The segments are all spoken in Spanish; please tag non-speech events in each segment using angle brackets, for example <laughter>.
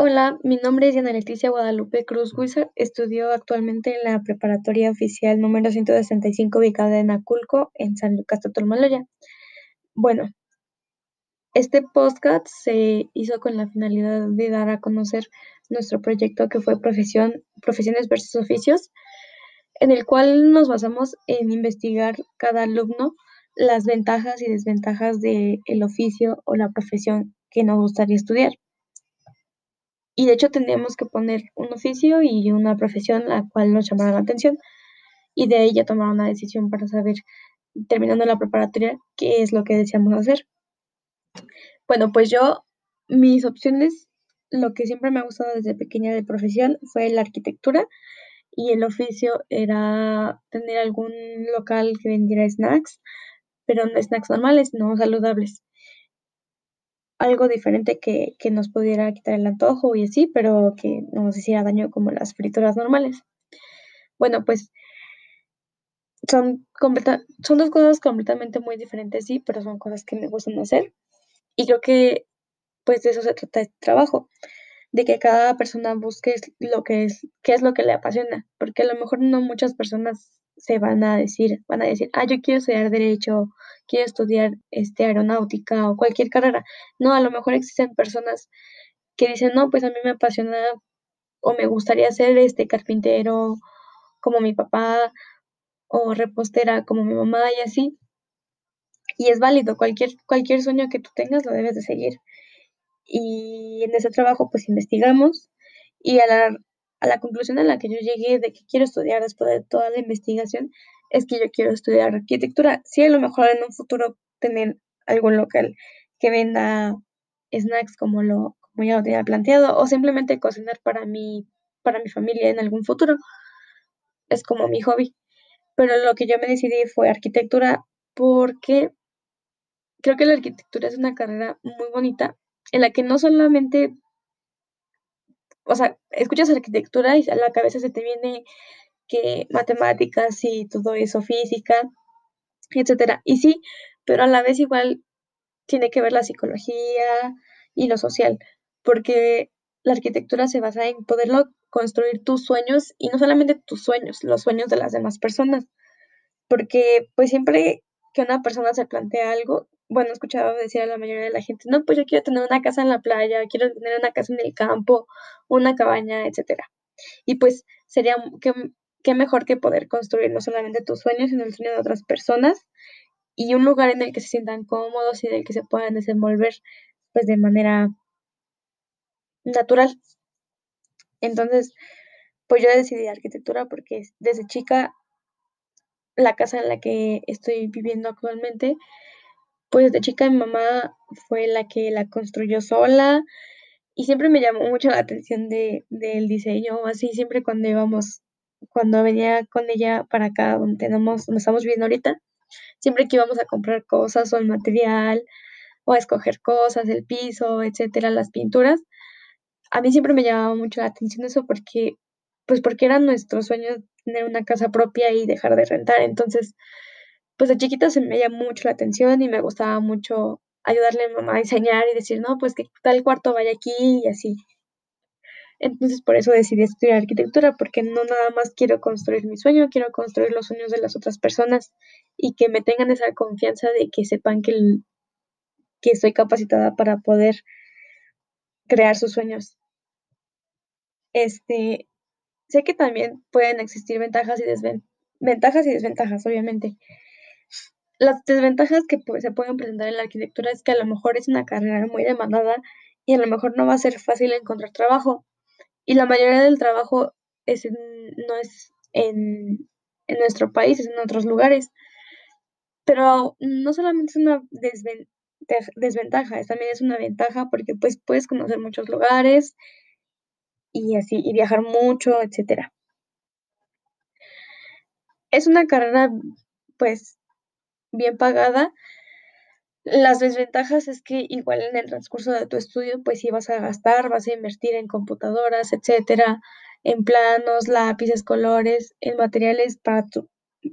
Hola, mi nombre es Diana Leticia Guadalupe Cruz Guizar. Estudio actualmente en la preparatoria oficial número 165 ubicada en Aculco, en San Lucas Totolmaloya. Bueno, este podcast se hizo con la finalidad de dar a conocer nuestro proyecto que fue profesión, Profesiones versus Oficios, en el cual nos basamos en investigar cada alumno las ventajas y desventajas del oficio o la profesión que nos gustaría estudiar. Y de hecho tendríamos que poner un oficio y una profesión la cual nos llamara la atención y de ya tomar una decisión para saber, terminando la preparatoria, qué es lo que deseamos hacer. Bueno, pues yo, mis opciones, lo que siempre me ha gustado desde pequeña de profesión fue la arquitectura y el oficio era tener algún local que vendiera snacks, pero no snacks normales, no saludables algo diferente que, nos pudiera quitar el antojo y así, pero que no nos hiciera daño como las frituras normales. Bueno, pues son, son dos cosas completamente muy diferentes, sí, pero son cosas que me gustan hacer. Y creo que pues de eso se trata este trabajo, de que cada persona busque lo que es, qué es lo que le apasiona, porque a lo mejor no muchas personas se van a decir, van a decir, ah, yo quiero estudiar derecho, quiero estudiar este aeronáutica o cualquier carrera. No, a lo mejor existen personas que dicen, no, pues a mí me apasiona o me gustaría ser este carpintero como mi papá o repostera como mi mamá y así. Y es válido, cualquier, cualquier sueño que tú tengas lo debes de seguir. Y en ese trabajo pues investigamos y a la, a la conclusión a la que yo llegué de que quiero estudiar después de toda la investigación es que yo quiero estudiar arquitectura. Sí, a lo mejor en un futuro tener algún local que venda snacks como lo como ya lo tenía planteado o simplemente cocinar para mi para mi familia en algún futuro. Es como mi hobby. Pero lo que yo me decidí fue arquitectura porque creo que la arquitectura es una carrera muy bonita en la que no solamente o sea, escuchas arquitectura y a la cabeza se te viene que matemáticas y todo eso, física, etcétera. Y sí, pero a la vez igual tiene que ver la psicología y lo social, porque la arquitectura se basa en poderlo construir tus sueños y no solamente tus sueños, los sueños de las demás personas, porque pues siempre que una persona se plantea algo, bueno, he escuchado decir a la mayoría de la gente, no, pues yo quiero tener una casa en la playa, quiero tener una casa en el campo, una cabaña, etcétera. Y pues sería que qué mejor que poder construir no solamente tus sueños, sino el sueño de otras personas y un lugar en el que se sientan cómodos y en el que se puedan desenvolver pues de manera natural. Entonces, pues yo decidí arquitectura porque desde chica la casa en la que estoy viviendo actualmente pues de chica mi mamá fue la que la construyó sola y siempre me llamó mucho la atención de, del diseño, así siempre cuando íbamos, cuando venía con ella para acá donde tenemos, estamos viviendo ahorita, siempre que íbamos a comprar cosas o el material o a escoger cosas, el piso, etcétera, las pinturas, a mí siempre me llamaba mucho la atención eso porque, pues porque era nuestro sueño tener una casa propia y dejar de rentar, entonces pues de chiquita se me llamó mucho la atención y me gustaba mucho ayudarle a mi mamá a diseñar y decir, no, pues que tal cuarto vaya aquí y así. Entonces por eso decidí estudiar arquitectura, porque no nada más quiero construir mi sueño, quiero construir los sueños de las otras personas y que me tengan esa confianza de que sepan que, que estoy capacitada para poder crear sus sueños. Este, sé que también pueden existir ventajas y desventajas y desventajas, obviamente. Las desventajas que se pueden presentar en la arquitectura es que a lo mejor es una carrera muy demandada y a lo mejor no va a ser fácil encontrar trabajo. Y la mayoría del trabajo es no es en, en nuestro país, es en otros lugares. Pero no solamente es una desventaja, también es una ventaja porque pues puedes conocer muchos lugares y así, y viajar mucho, etcétera. Es una carrera pues bien pagada. Las desventajas es que igual en el transcurso de tu estudio, pues sí vas a gastar, vas a invertir en computadoras, etcétera, en planos, lápices, colores, en materiales para tu,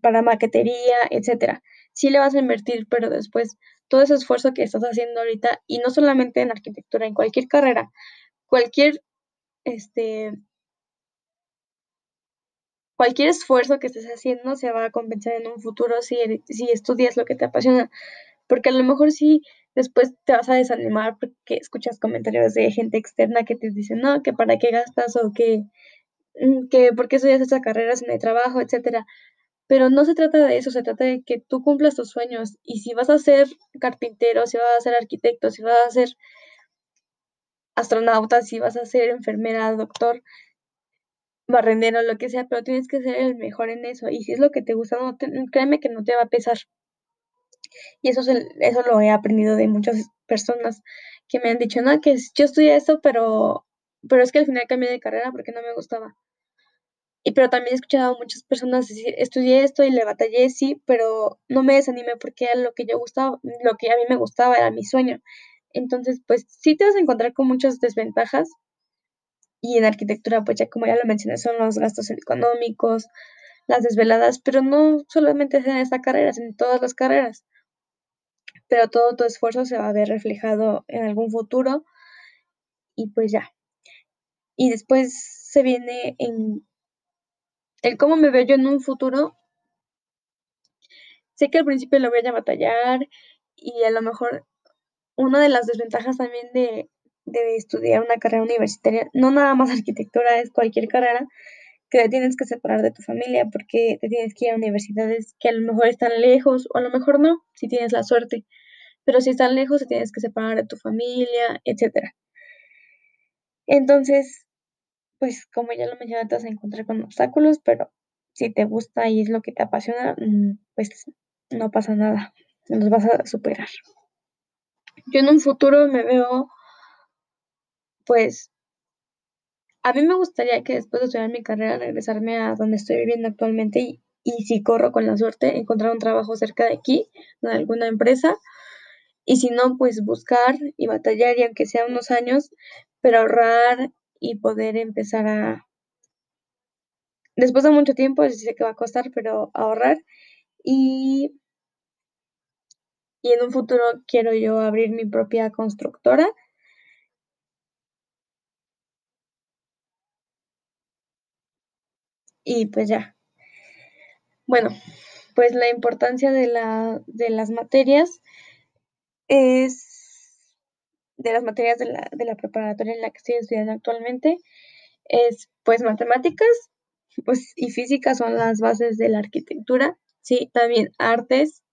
para maquetería, etcétera. Sí le vas a invertir, pero después todo ese esfuerzo que estás haciendo ahorita, y no solamente en arquitectura, en cualquier carrera, cualquier este cualquier esfuerzo que estés haciendo se va a compensar en un futuro si, si estudias lo que te apasiona, porque a lo mejor sí después te vas a desanimar porque escuchas comentarios de gente externa que te dicen, no, que para qué gastas o que, mm, que por qué estudias esta carrera si no hay trabajo, etcétera. Pero no se trata de eso, se trata de que tú cumplas tus sueños y si vas a ser carpintero, si vas a ser arquitecto, si vas a ser astronauta, si vas a ser enfermera, doctor, barrendero, lo que sea, pero tienes que ser el mejor en eso. Y si es lo que te gusta, no créeme que no te va a pesar. Y eso, eso lo he aprendido de muchas personas que me han dicho, no, que yo estudié esto, pero, pero es que al final cambié de carrera porque no me gustaba. Y pero también he escuchado muchas personas decir, estudié esto y le batallé, sí, pero no me desanimé porque lo que yo gustaba, lo que a mí me gustaba era mi sueño. Entonces, pues sí te vas a encontrar con muchas desventajas, y en arquitectura, pues ya como ya lo mencioné, son los gastos económicos, las desveladas, pero no solamente en esta carrera, sino en todas las carreras. Pero todo tu esfuerzo se va a ver reflejado en algún futuro y pues ya. Y después se viene en el cómo me veo yo en un futuro. Sé que al principio lo voy a batallar y a lo mejor una de las desventajas también de, de estudiar una carrera universitaria, no nada más <laughs> arquitectura, es cualquier carrera que te tienes que separar de tu familia porque te tienes que ir a universidades que a lo mejor están lejos o a lo mejor no, si tienes la suerte. Pero si están lejos, te tienes que separar de tu familia, etcétera. Entonces, pues como ya lo mencioné, te vas a encontrar con obstáculos, pero si te gusta y es lo que te apasiona, mm, pues no pasa nada, los vas a superar. Yo en un futuro me veo pues a mí me gustaría que después de estudiar mi carrera regresarme a donde estoy viviendo actualmente y, y si corro con la suerte, encontrar un trabajo cerca de aquí, en alguna empresa. Y si no, pues buscar y batallar, y aunque sea unos años, pero ahorrar y poder empezar a... Después de mucho tiempo, sé que va a costar, pero ahorrar. Y, y en un futuro quiero yo abrir mi propia constructora y pues ya. Bueno, pues la importancia de, la, de las materias es, de las materias de la, de la preparatoria en la que estoy estudiando actualmente, es pues matemáticas pues, y física son las bases de la arquitectura, sí, también artes,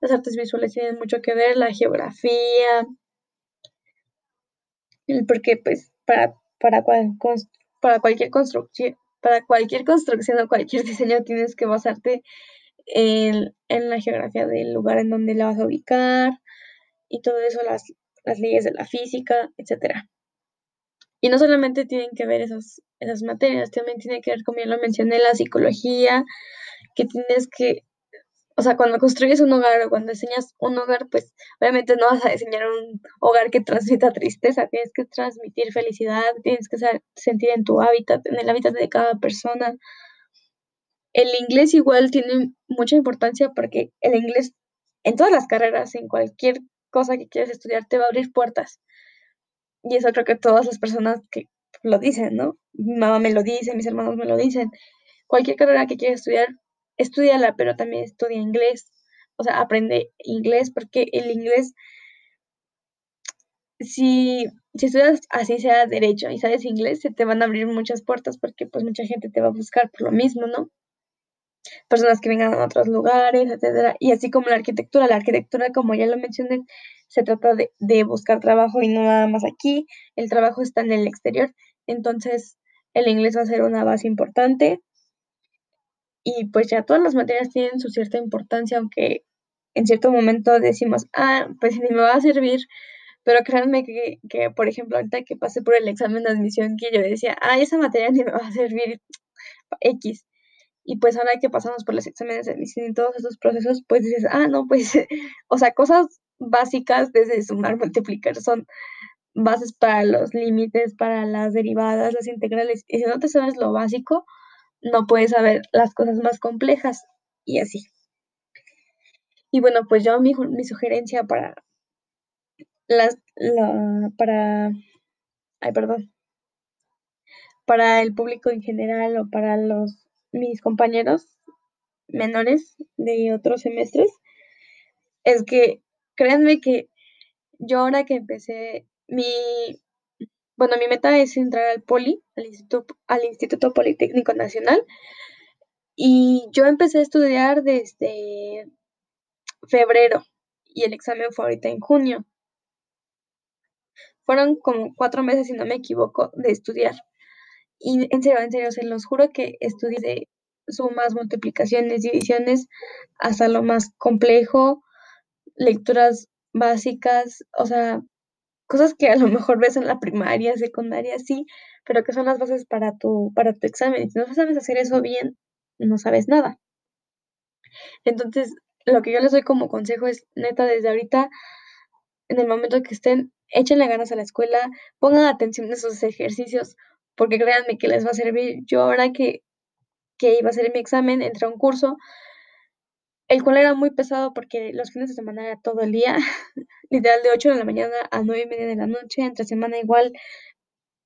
las artes visuales tienen mucho que ver, la geografía, porque pues para, para, para cualquier construcción, para cualquier construcción o cualquier <laughs> diseño tienes que basarte en, la geografía del lugar en donde la vas a ubicar y todo eso, las, las leyes de la física, etcétera. Y no solamente tienen que ver esas, esas materias, también tiene que ver, como ya lo mencioné, la psicología, que tienes que o sea, cuando construyes un hogar o cuando diseñas un hogar, pues obviamente no vas a diseñar un hogar que transmita tristeza, tienes que transmitir felicidad, tienes que sentir en tu hábitat, en el hábitat de cada persona. El inglés igual tiene mucha importancia porque el inglés en todas las carreras, en cualquier cosa que quieras estudiar, te va a abrir puertas. Y eso creo que todas las personas que lo dicen, ¿no? Mi mamá me lo dice, mis hermanos me lo dicen. Cualquier carrera que quieras estudiar estudiala, pero también estudia inglés. O sea, aprende inglés porque el inglés, si, si estudias así sea derecho y sabes inglés, se te van a abrir muchas puertas porque pues mucha gente te va a buscar por lo mismo, ¿no? Personas que vengan a otros lugares, etcétera. Y así como la arquitectura, la arquitectura, como ya lo mencioné, se trata de, de buscar trabajo y no nada más aquí. El trabajo está en el exterior. Entonces, el inglés va a ser una base importante y pues ya todas las materias tienen su cierta importancia, aunque en cierto momento decimos, ah, pues ni me va a servir, pero créanme que, que, por ejemplo, ahorita que pasé por el examen de admisión, que yo decía, ah, esa materia ni me va a servir X. Y pues ahora que pasamos por los exámenes de admisión y todos esos procesos, pues dices, ah, no, pues, <laughs> o sea, cosas básicas desde sumar, multiplicar, son bases para los límites, para las derivadas, las integrales. Y si no te sabes lo básico, no puedes saber las cosas más complejas y así. Y bueno, pues yo mi, mi sugerencia para las, para, ay, perdón, para el público en general o para los mis compañeros menores de otros semestres es que créanme que yo ahora que empecé mi bueno, mi meta es entrar al Poli, al Instituto, Politécnico Nacional, y yo empecé a estudiar desde febrero y el examen fue ahorita en junio. Fueron como cuatro meses, si no me equivoco, de estudiar. Y en serio, en serio, se los juro que estudié de sumas, multiplicaciones, divisiones, hasta lo más complejo, lecturas básicas, o sea, cosas que a lo mejor ves en la primaria, secundaria, sí, pero que son las bases para tu, para tu examen. Si no sabes hacer eso bien, no sabes nada. Entonces, lo que yo les doy como consejo es, neta, desde ahorita, en el momento que estén, échenle ganas a la escuela, pongan atención a esos ejercicios, porque créanme que les va a servir. Yo ahora que, que iba a hacer mi examen, entré a un curso, el cual era muy pesado porque los fines de semana era todo el día, <laughs> literal de 8 de la mañana a 9 y media de la noche, entre semana igual,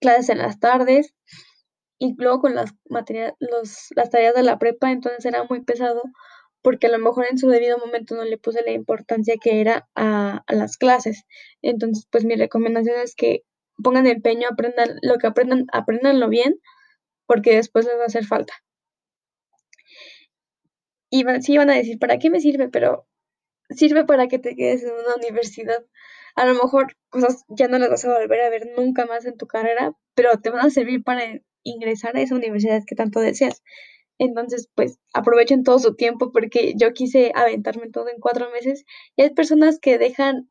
clases en las tardes, y luego con las, los, las tareas de la prepa, entonces era muy pesado porque a lo mejor en su debido momento no le puse la importancia que era a, a las clases. Entonces, pues mi recomendación es que pongan empeño, aprendan lo que aprendan, aprendanlo bien, porque después les va a hacer falta. Y sí van a decir, ¿para qué me sirve? Pero sirve para que te quedes en una universidad. A lo mejor cosas ya no las vas a volver a ver nunca más en tu carrera, pero te van a servir para ingresar a esa universidad que tanto deseas. Entonces, pues aprovechen todo su tiempo porque yo quise aventarme todo en cuatro meses y hay personas que dejan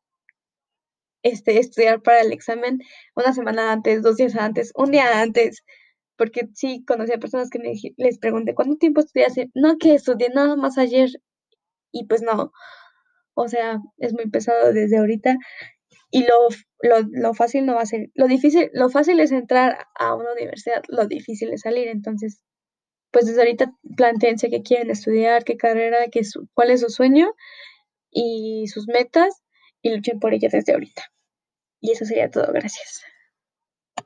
este, estudiar para el examen una semana antes, dos días antes, un día antes, porque sí conocí a personas que me, les pregunté, ¿cuánto tiempo estudiaste? No, que estudié nada más ayer y pues no, o sea, es muy pesado desde ahorita y lo, lo, lo, fácil no va a ser, lo difícil, lo fácil es entrar a una universidad, lo difícil es salir, entonces, pues desde ahorita planteense qué quieren estudiar, qué carrera, qué su, cuál es su sueño y sus metas y luchen por ellas desde ahorita. Y eso sería todo, gracias.